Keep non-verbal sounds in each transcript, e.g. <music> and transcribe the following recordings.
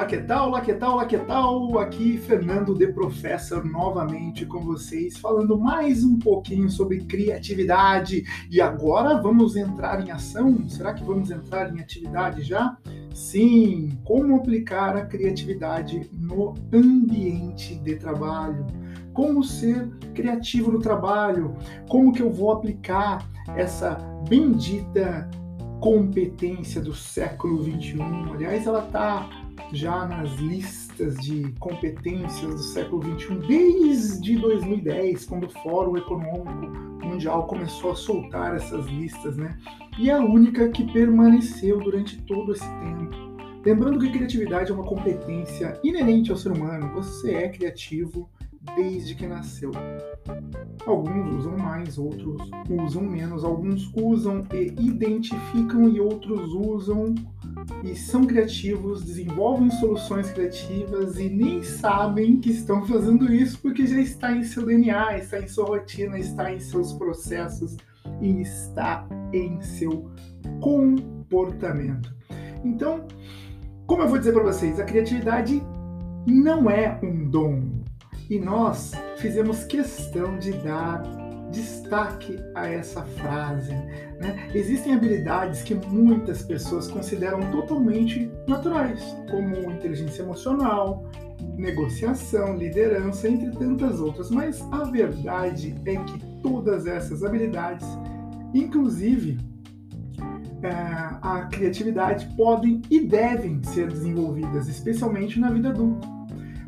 Olá, que tal? Olá, que tal? Olá, que tal? Aqui Fernando The Professor novamente com vocês, falando mais um pouquinho sobre criatividade. E agora vamos entrar em ação? Será que vamos entrar em atividade já? Sim, como aplicar a criatividade no ambiente de trabalho? Como ser criativo no trabalho? Como que eu vou aplicar essa bendita competência do século 21? Aliás, ela está já nas listas de competências do século XXI desde 2010, quando o Fórum Econômico Mundial começou a soltar essas listas, né? E a única que permaneceu durante todo esse tempo. Lembrando que criatividade é uma competência inerente ao ser humano. Você é criativo desde que nasceu. Alguns usam mais, outros usam menos. Alguns usam e identificam e outros usam e são criativos, desenvolvem soluções criativas e nem sabem que estão fazendo isso porque já está em seu DNA, está em sua rotina, está em seus processos e está em seu comportamento. Então, como eu vou dizer para vocês, a criatividade não é um dom, e nós fizemos questão de dar destaque a essa frase. Né? Existem habilidades que muitas pessoas consideram totalmente naturais, como inteligência emocional, negociação, liderança, entre tantas outras. Mas a verdade é que todas essas habilidades, inclusive é, a criatividade, podem e devem ser desenvolvidas, especialmente na vida adulta.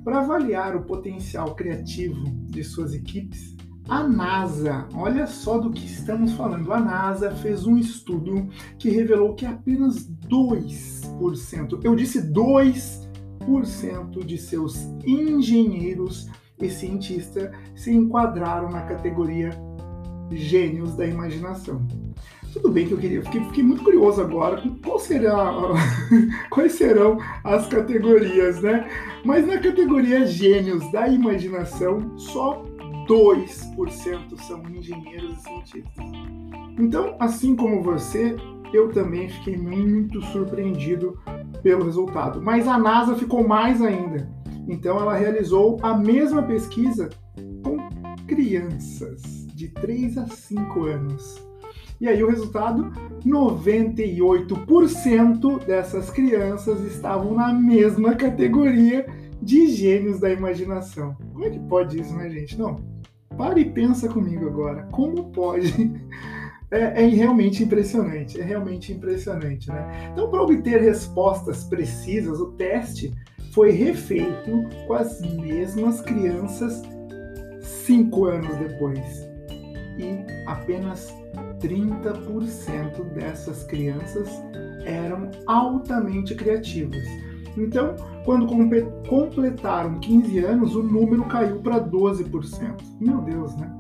Para avaliar o potencial criativo de suas equipes, a NASA, olha só do que estamos falando, a NASA fez um estudo que revelou que apenas 2%, eu disse 2% de seus engenheiros e cientistas se enquadraram na categoria gênios da imaginação. Tudo bem que eu queria, fiquei, fiquei muito curioso agora qual será, <laughs> quais serão as categorias, né? Mas na categoria gênios da imaginação, só 2% são engenheiros e cientistas. Então, assim como você, eu também fiquei muito surpreendido pelo resultado. Mas a NASA ficou mais ainda. Então, ela realizou a mesma pesquisa com crianças de 3 a 5 anos. E aí o resultado, 98% dessas crianças estavam na mesma categoria de gênios da imaginação. Como é que pode isso, né, gente? Não. Pare e pensa comigo agora. Como pode? <laughs> É, é, realmente impressionante, é realmente impressionante, né? Então, para obter respostas precisas, o teste foi refeito com as mesmas crianças cinco anos depois. E apenas 30% dessas crianças eram altamente criativas. Então, quando completaram 15 anos, o número caiu para 12%. Meu Deus, né?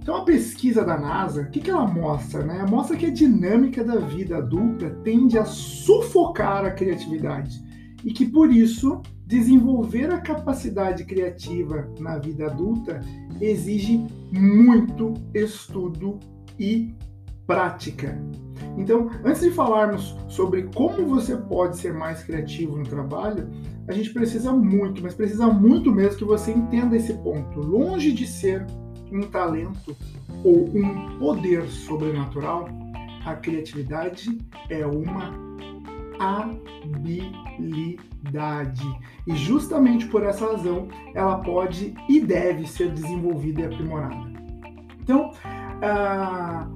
Então, a pesquisa da NASA, o que, que ela mostra? Né? Mostra que a dinâmica da vida adulta tende a sufocar a criatividade e que, por isso, desenvolver a capacidade criativa na vida adulta exige muito estudo e prática. Então, antes de falarmos sobre como você pode ser mais criativo no trabalho, a gente precisa muito, mas precisa muito mesmo que você entenda esse ponto. Longe de ser um talento ou um poder sobrenatural, a criatividade é uma habilidade. E justamente por essa razão, ela pode e deve ser desenvolvida e aprimorada. Então, ah,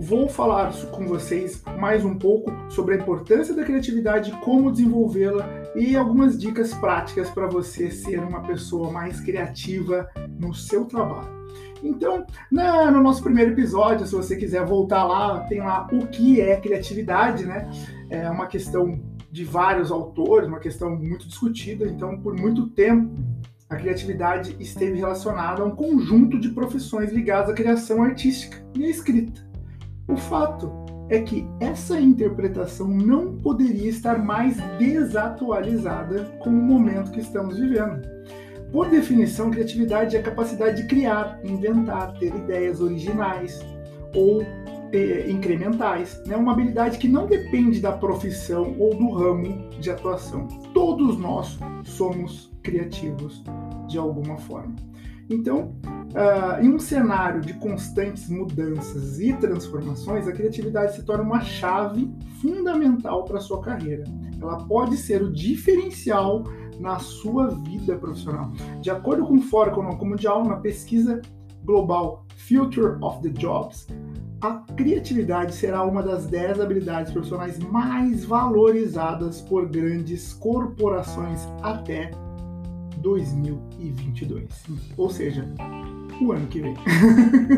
Vou falar com vocês mais um pouco sobre a importância da criatividade, como desenvolvê-la e algumas dicas práticas para você ser uma pessoa mais criativa no seu trabalho. Então, na, no nosso primeiro episódio, se você quiser voltar lá, tem lá o que é criatividade, né? É uma questão de vários autores, uma questão muito discutida. Então, por muito tempo, a criatividade esteve relacionada a um conjunto de profissões ligadas à criação artística e à escrita. O fato é que essa interpretação não poderia estar mais desatualizada com o momento que estamos vivendo. Por definição, criatividade é a capacidade de criar, inventar, ter ideias originais ou é, incrementais, né? uma habilidade que não depende da profissão ou do ramo de atuação. Todos nós somos criativos de alguma forma. Então, uh, em um cenário de constantes mudanças e transformações, a criatividade se torna uma chave fundamental para a sua carreira. Ela pode ser o diferencial na sua vida profissional. De acordo com o Fórum Mundial, na pesquisa global Future of the Jobs, a criatividade será uma das 10 habilidades profissionais mais valorizadas por grandes corporações até 2022. Ou seja, o ano que vem.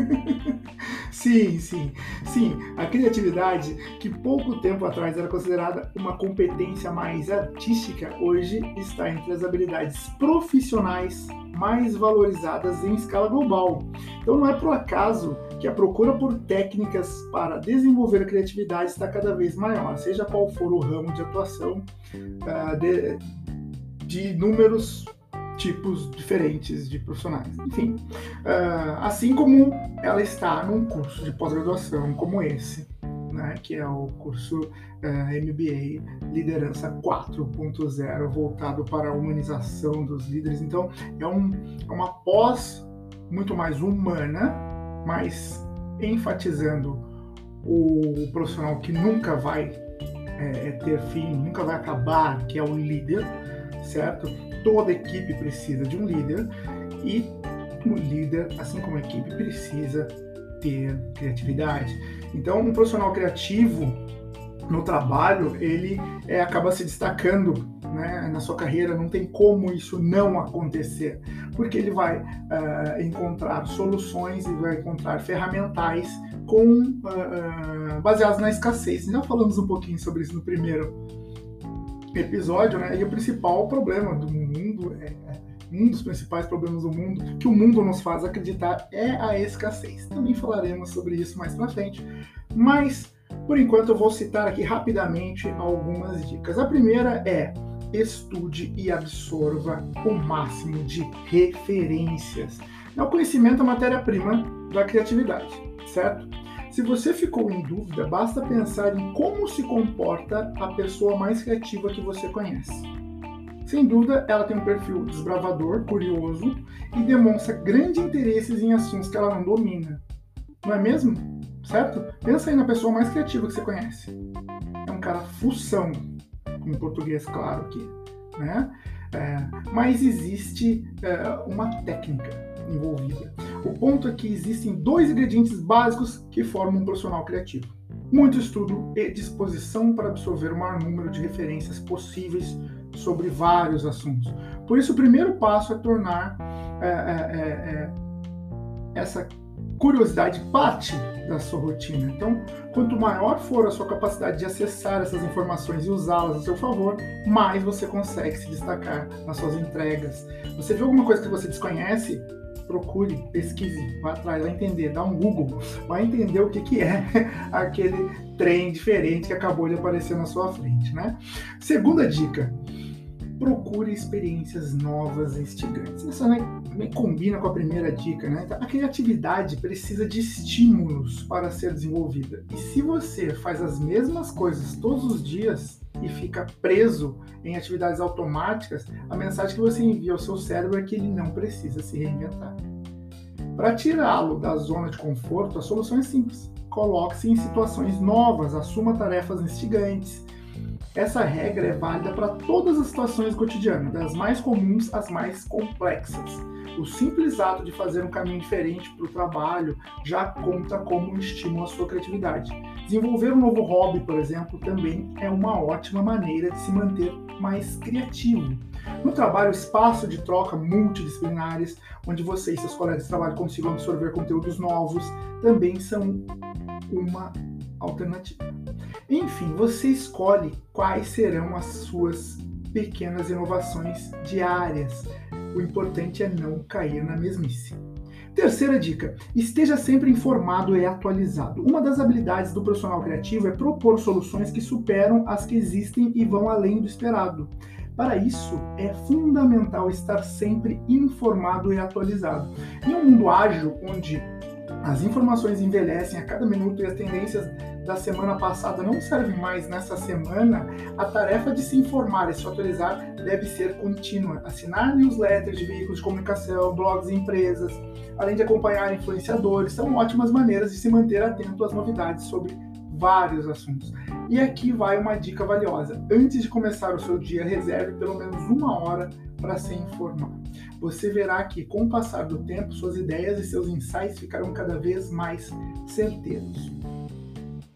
<laughs> sim, sim, sim. A criatividade, que pouco tempo atrás era considerada uma competência mais artística, hoje está entre as habilidades profissionais mais valorizadas em escala global. Então não é por acaso que a procura por técnicas para desenvolver a criatividade está cada vez maior, seja qual for o ramo de atuação uh, de, de números tipos diferentes de profissionais. Enfim, uh, assim como ela está num curso de pós-graduação como esse, né, que é o curso uh, MBA Liderança 4.0, voltado para a humanização dos líderes. Então, é, um, é uma pós muito mais humana, mas enfatizando o profissional que nunca vai é, ter fim, nunca vai acabar, que é o líder, certo? toda equipe precisa de um líder e o líder, assim como a equipe, precisa ter criatividade. Então, um profissional criativo no trabalho, ele é, acaba se destacando né, na sua carreira, não tem como isso não acontecer, porque ele vai uh, encontrar soluções e vai encontrar ferramentais com uh, baseadas na escassez. Já falamos um pouquinho sobre isso no primeiro episódio, né? E o principal problema do mundo, é, é, um dos principais problemas do mundo, que o mundo nos faz acreditar, é a escassez. Também falaremos sobre isso mais pra frente, mas por enquanto eu vou citar aqui rapidamente algumas dicas. A primeira é estude e absorva o máximo de referências. O conhecimento é a matéria-prima da criatividade, certo? Se você ficou em dúvida, basta pensar em como se comporta a pessoa mais criativa que você conhece. Sem dúvida, ela tem um perfil desbravador, curioso e demonstra grande interesse em assuntos que ela não domina. Não é mesmo? Certo? Pensa aí na pessoa mais criativa que você conhece. É um cara fução, em português, claro aqui, né? É, mas existe é, uma técnica envolvida. O ponto é que existem dois ingredientes básicos que formam um profissional criativo: muito estudo e disposição para absorver o maior número de referências possíveis sobre vários assuntos. Por isso, o primeiro passo é tornar é, é, é, é essa curiosidade parte da sua rotina. Então, quanto maior for a sua capacidade de acessar essas informações e usá-las a seu favor, mais você consegue se destacar nas suas entregas. Você vê alguma coisa que você desconhece? Procure, pesquise, vá atrás, vai entender, dá um Google, vai entender o que, que é <laughs> aquele trem diferente que acabou de aparecer na sua frente, né? Segunda dica, procure experiências novas e instigantes. Isso né, combina com a primeira dica, né? Então, a criatividade precisa de estímulos para ser desenvolvida. E se você faz as mesmas coisas todos os dias, e fica preso em atividades automáticas, a mensagem que você envia ao seu cérebro é que ele não precisa se reinventar. Para tirá-lo da zona de conforto, a solução é simples. Coloque-se em situações novas, assuma tarefas instigantes. Essa regra é válida para todas as situações cotidianas, das mais comuns às mais complexas. O simples ato de fazer um caminho diferente para o trabalho já conta como um estímulo à sua criatividade. Desenvolver um novo hobby, por exemplo, também é uma ótima maneira de se manter mais criativo. No trabalho, espaço de troca multidisciplinares, onde você e seus colegas de trabalho consigam absorver conteúdos novos, também são uma alternativa. Enfim, você escolhe quais serão as suas pequenas inovações diárias o importante é não cair na mesmice. Terceira dica: esteja sempre informado e atualizado. Uma das habilidades do profissional criativo é propor soluções que superam as que existem e vão além do esperado. Para isso, é fundamental estar sempre informado e atualizado. Em um mundo ágil, onde As informações envelhecem a cada minuto e as tendências da semana passada não servem mais nessa semana, a tarefa de se informar e se atualizar deve ser contínua. Assinar newsletters de veículos de comunicação, blogs e empresas, além de acompanhar influenciadores, são ótimas maneiras de se manter atento às novidades sobre vários assuntos. E aqui vai uma dica valiosa. Antes de começar o seu dia, reserve pelo menos uma hora para se informar. Você verá que, com o passar do tempo, suas ideias e seus insights ficarão cada vez mais certeiros.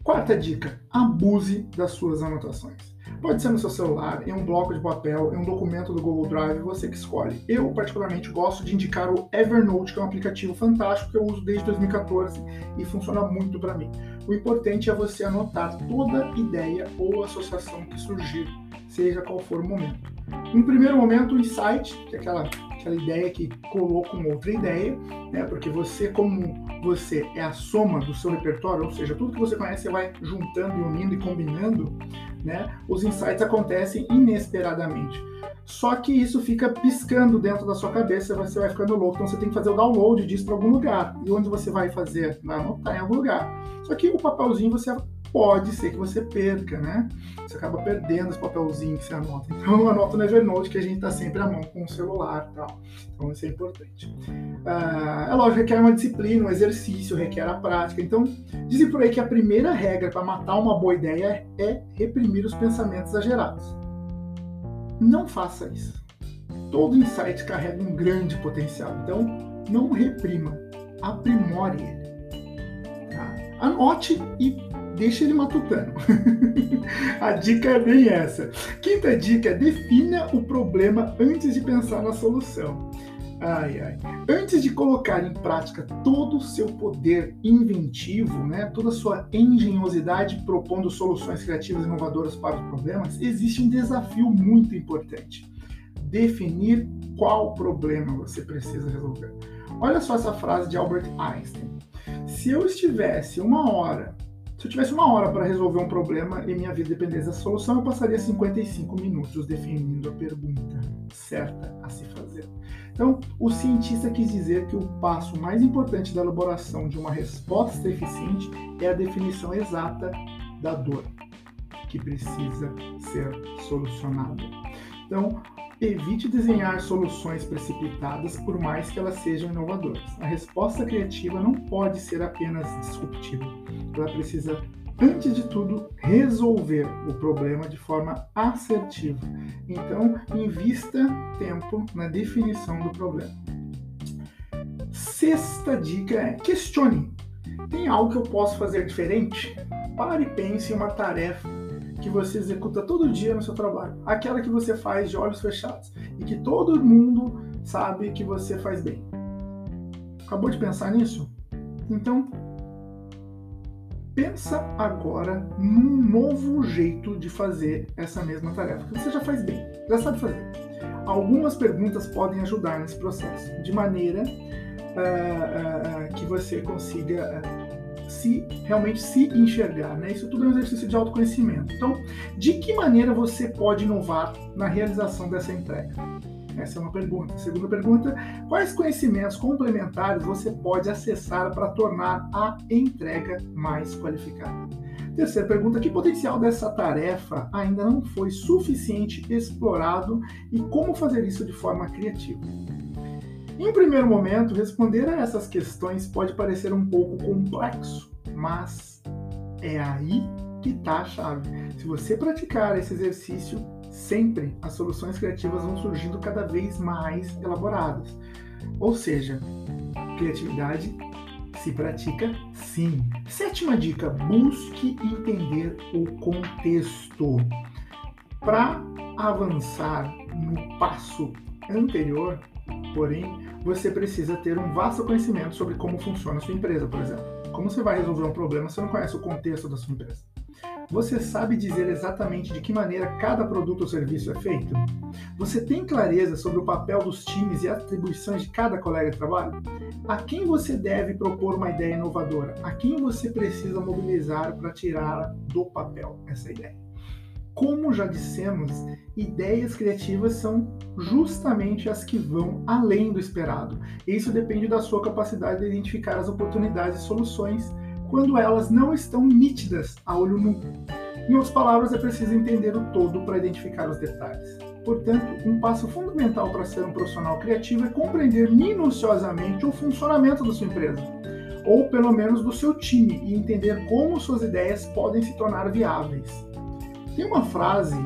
Quarta dica: abuse das suas anotações. Pode ser no seu celular, em um bloco de papel, em um documento do Google Drive, você que escolhe. Eu, particularmente, gosto de indicar o Evernote, que é um aplicativo fantástico que eu uso desde 2014 e funciona muito para mim. O importante é você anotar toda ideia ou associação que surgir, seja qual for o momento. Em primeiro momento, o insight, que é aquela, aquela ideia que colou com outra ideia, né? porque você, como você é a soma do seu repertório, ou seja, tudo que você conhece, você vai juntando e unindo e combinando, né? os insights acontecem inesperadamente. Só que isso fica piscando dentro da sua cabeça, você vai ficando louco. Então você tem que fazer o download disso para algum lugar. E onde você vai fazer? Vai anotar em algum lugar. Só que o papelzinho você pode ser que você perca, né? Você acaba perdendo esse papelzinho que você anota. Então eu anoto no Evernote que a gente está sempre à mão com o celular e tal. Então isso é importante. Ah, é lógico, requer uma disciplina, um exercício, requer a prática. Então dizem por aí que a primeira regra para matar uma boa ideia é reprimir os pensamentos exagerados. Não faça isso. Todo insight carrega um grande potencial. Então não reprima, aprimore ele. Tá? Anote e deixa ele matutando. <laughs> a dica é bem essa. Quinta dica: defina o problema antes de pensar na solução. Ai, ai. Antes de colocar em prática todo o seu poder inventivo, né, toda a sua engenhosidade propondo soluções criativas e inovadoras para os problemas, existe um desafio muito importante: definir qual problema você precisa resolver. Olha só essa frase de Albert Einstein. Se eu estivesse uma hora se eu tivesse uma hora para resolver um problema e minha vida dependesse da solução, eu passaria 55 minutos definindo a pergunta certa a se fazer. Então, o cientista quis dizer que o passo mais importante da elaboração de uma resposta eficiente é a definição exata da dor que precisa ser solucionada. Então, Evite desenhar soluções precipitadas, por mais que elas sejam inovadoras. A resposta criativa não pode ser apenas disruptiva. Ela precisa, antes de tudo, resolver o problema de forma assertiva. Então, invista tempo na definição do problema. Sexta dica é questione. Tem algo que eu posso fazer diferente? Pare e pense em uma tarefa que você executa todo dia no seu trabalho, aquela que você faz de olhos fechados e que todo mundo sabe que você faz bem. Acabou de pensar nisso? Então, pensa agora num novo jeito de fazer essa mesma tarefa, que você já faz bem, já sabe fazer. Algumas perguntas podem ajudar nesse processo, de maneira uh, uh, que você consiga se realmente se enxergar, né? Isso tudo é um exercício de autoconhecimento. Então, de que maneira você pode inovar na realização dessa entrega? Essa é uma pergunta. Segunda pergunta: quais conhecimentos complementares você pode acessar para tornar a entrega mais qualificada? Terceira pergunta: que potencial dessa tarefa ainda não foi suficiente explorado e como fazer isso de forma criativa? Em um primeiro momento, responder a essas questões pode parecer um pouco complexo, mas é aí que está a chave. Se você praticar esse exercício, sempre as soluções criativas vão surgindo cada vez mais elaboradas. Ou seja, criatividade se pratica sim. Sétima dica: busque entender o contexto. Para avançar no passo anterior, Porém, você precisa ter um vasto conhecimento sobre como funciona a sua empresa, por exemplo. Como você vai resolver um problema se não conhece o contexto da sua empresa? Você sabe dizer exatamente de que maneira cada produto ou serviço é feito? Você tem clareza sobre o papel dos times e atribuições de cada colega de trabalho? A quem você deve propor uma ideia inovadora? A quem você precisa mobilizar para tirar do papel essa ideia? Como já dissemos, ideias criativas são justamente as que vão além do esperado. Isso depende da sua capacidade de identificar as oportunidades e soluções quando elas não estão nítidas a olho nu. Em outras palavras, é preciso entender o todo para identificar os detalhes. Portanto, um passo fundamental para ser um profissional criativo é compreender minuciosamente o funcionamento da sua empresa, ou pelo menos do seu time, e entender como suas ideias podem se tornar viáveis. Tem uma frase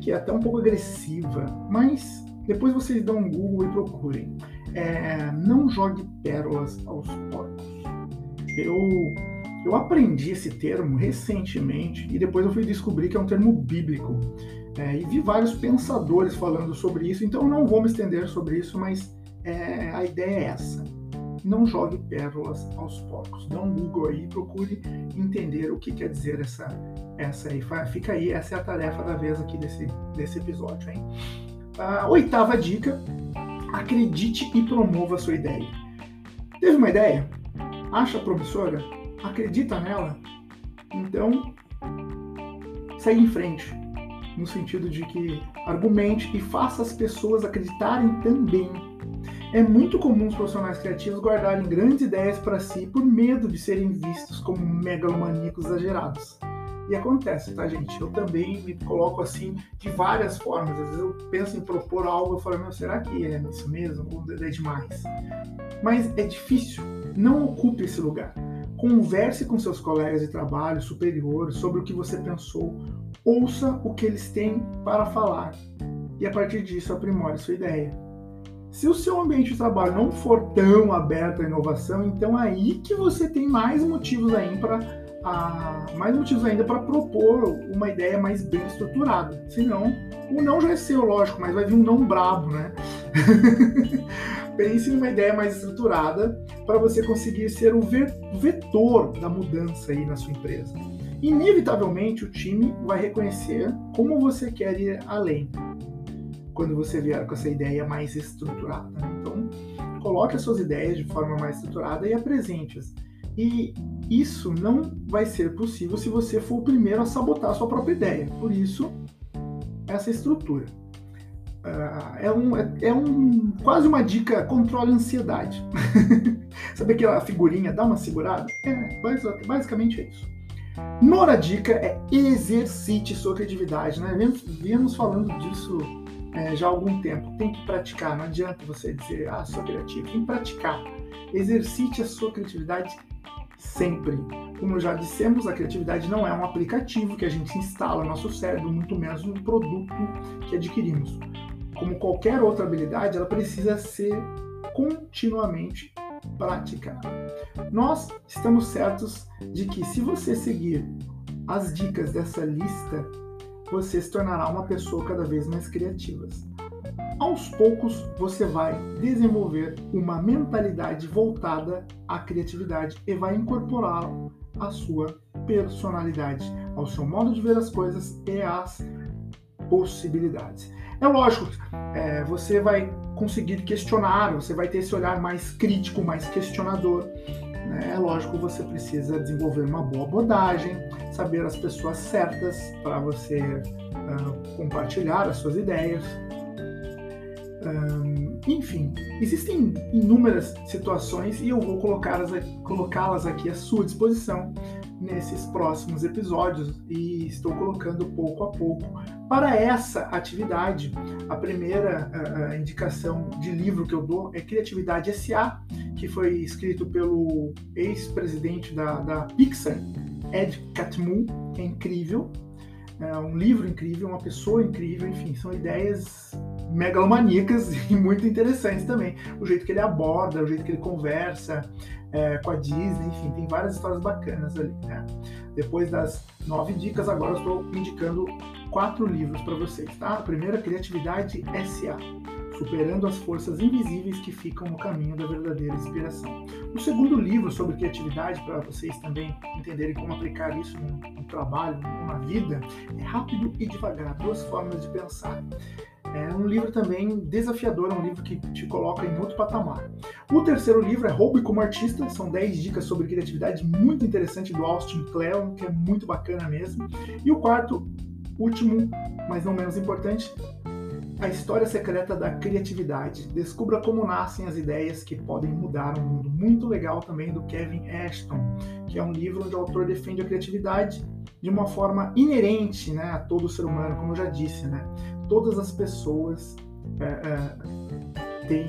que é até um pouco agressiva, mas depois vocês dão um Google e procurem. É, não jogue pérolas aos porcos. Eu eu aprendi esse termo recentemente e depois eu fui descobrir que é um termo bíblico. É, e vi vários pensadores falando sobre isso, então eu não vou me estender sobre isso, mas é, a ideia é essa. Não jogue pérolas aos porcos. Dá um Google aí, procure entender o que quer dizer essa, essa aí. Fica aí, essa é a tarefa da vez aqui desse, desse episódio. Hein? A oitava dica: acredite e promova a sua ideia. Teve uma ideia? Acha promissora? acredita nela, então segue em frente, no sentido de que argumente e faça as pessoas acreditarem também. É muito comum os profissionais criativos guardarem grandes ideias para si por medo de serem vistos como megalomaníacos exagerados. E acontece, tá, gente? Eu também me coloco assim de várias formas. Às vezes eu penso em propor algo, eu falo, meu, será que é isso mesmo? Ou é demais? Mas é difícil. Não ocupe esse lugar. Converse com seus colegas de trabalho superiores sobre o que você pensou, ouça o que eles têm para falar e a partir disso aprimore sua ideia. Se o seu ambiente de trabalho não for tão aberto à inovação, então é aí que você tem mais motivos ainda para mais motivos ainda para propor uma ideia mais bem estruturada. Senão, o não já é seu, lógico, mas vai vir um não brabo, né? <laughs> Pense numa ideia mais estruturada para você conseguir ser o vetor da mudança aí na sua empresa. Inevitavelmente, o time vai reconhecer como você quer ir além quando você vier com essa ideia mais estruturada. Né? Então, coloque as suas ideias de forma mais estruturada e apresente-as. E isso não vai ser possível se você for o primeiro a sabotar a sua própria ideia. Por isso, essa estrutura. Uh, é, um, é, é, um quase uma dica controle a ansiedade. <laughs> Sabe aquela figurinha, dá uma segurada? É, basicamente é isso. Nora dica é exercite sua criatividade, né? Viemos falando disso é, já há algum tempo. Tem que praticar, não adianta você dizer, ah, sou criativo. Tem que praticar. Exercite a sua criatividade sempre. Como já dissemos, a criatividade não é um aplicativo que a gente instala no nosso cérebro, muito menos um produto que adquirimos como qualquer outra habilidade, ela precisa ser continuamente praticada. Nós estamos certos de que se você seguir as dicas dessa lista, você se tornará uma pessoa cada vez mais criativa. Aos poucos, você vai desenvolver uma mentalidade voltada à criatividade e vai incorporá-la à sua personalidade, ao seu modo de ver as coisas e às possibilidades. É lógico, é, você vai conseguir questionar, você vai ter esse olhar mais crítico, mais questionador. Né? É lógico, você precisa desenvolver uma boa abordagem, saber as pessoas certas para você uh, compartilhar as suas ideias. Um, enfim, existem inúmeras situações e eu vou colocá-las colocá aqui à sua disposição nesses próximos episódios e estou colocando pouco a pouco. Para essa atividade, a primeira indicação de livro que eu dou é Criatividade S.A., que foi escrito pelo ex-presidente da, da Pixar, Ed Catmull, que é incrível. É um livro incrível, uma pessoa incrível, enfim, são ideias megalomaníacas <laughs> e muito interessantes também. O jeito que ele aborda, o jeito que ele conversa, é, com a Disney, enfim, tem várias histórias bacanas ali. Né? Depois das nove dicas, agora eu estou indicando quatro livros para vocês, tá? A primeira, Criatividade S.A. Superando as forças invisíveis que ficam no caminho da verdadeira inspiração. O segundo livro sobre criatividade, para vocês também entenderem como aplicar isso no, no trabalho, na vida, é Rápido e Devagar, duas formas de pensar. É um livro também desafiador, é um livro que te coloca em outro patamar. O terceiro livro é Roube como Artista, são 10 dicas sobre criatividade muito interessante do Austin Kleon, que é muito bacana mesmo. E o quarto, último, mas não menos importante, a história secreta da criatividade. Descubra como nascem as ideias que podem mudar o mundo. Muito legal também do Kevin Ashton, que é um livro onde o autor defende a criatividade de uma forma inerente né, a todo ser humano, como eu já disse. Né? Todas as pessoas é, é, têm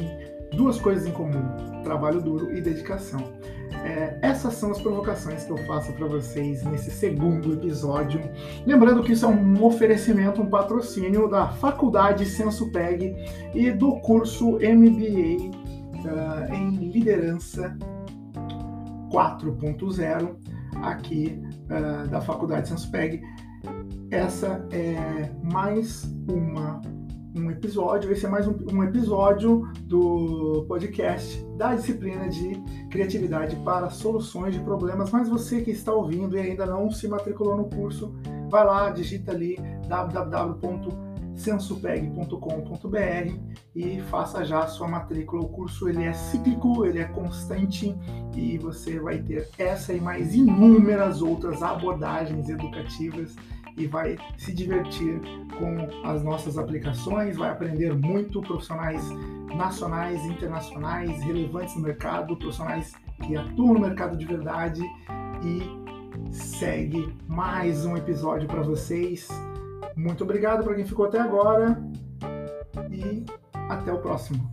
duas coisas em comum: trabalho duro e dedicação. É, essas são as provocações que eu faço para vocês nesse segundo episódio. Lembrando que isso é um oferecimento, um patrocínio da Faculdade SensoPeg e do curso MBA uh, ah, em Liderança 4.0 aqui uh, da Faculdade SensoPeg. Essa é mais uma um episódio, esse é mais um, um, episódio do podcast da disciplina de criatividade para soluções de problemas. Mas você que está ouvindo e ainda não se matriculou no curso, vai lá, digita ali www.sensupeg.com.br e faça já a sua matrícula. O curso ele é cíclico, ele é constante e você vai ter essa e mais inúmeras outras abordagens educativas e vai se divertir com as nossas aplicações, vai aprender muito profissionais nacionais, internacionais, relevantes no mercado, profissionais que atuam no mercado de verdade e segue mais um episódio para vocês. Muito obrigado para quem ficou até agora e até o próximo.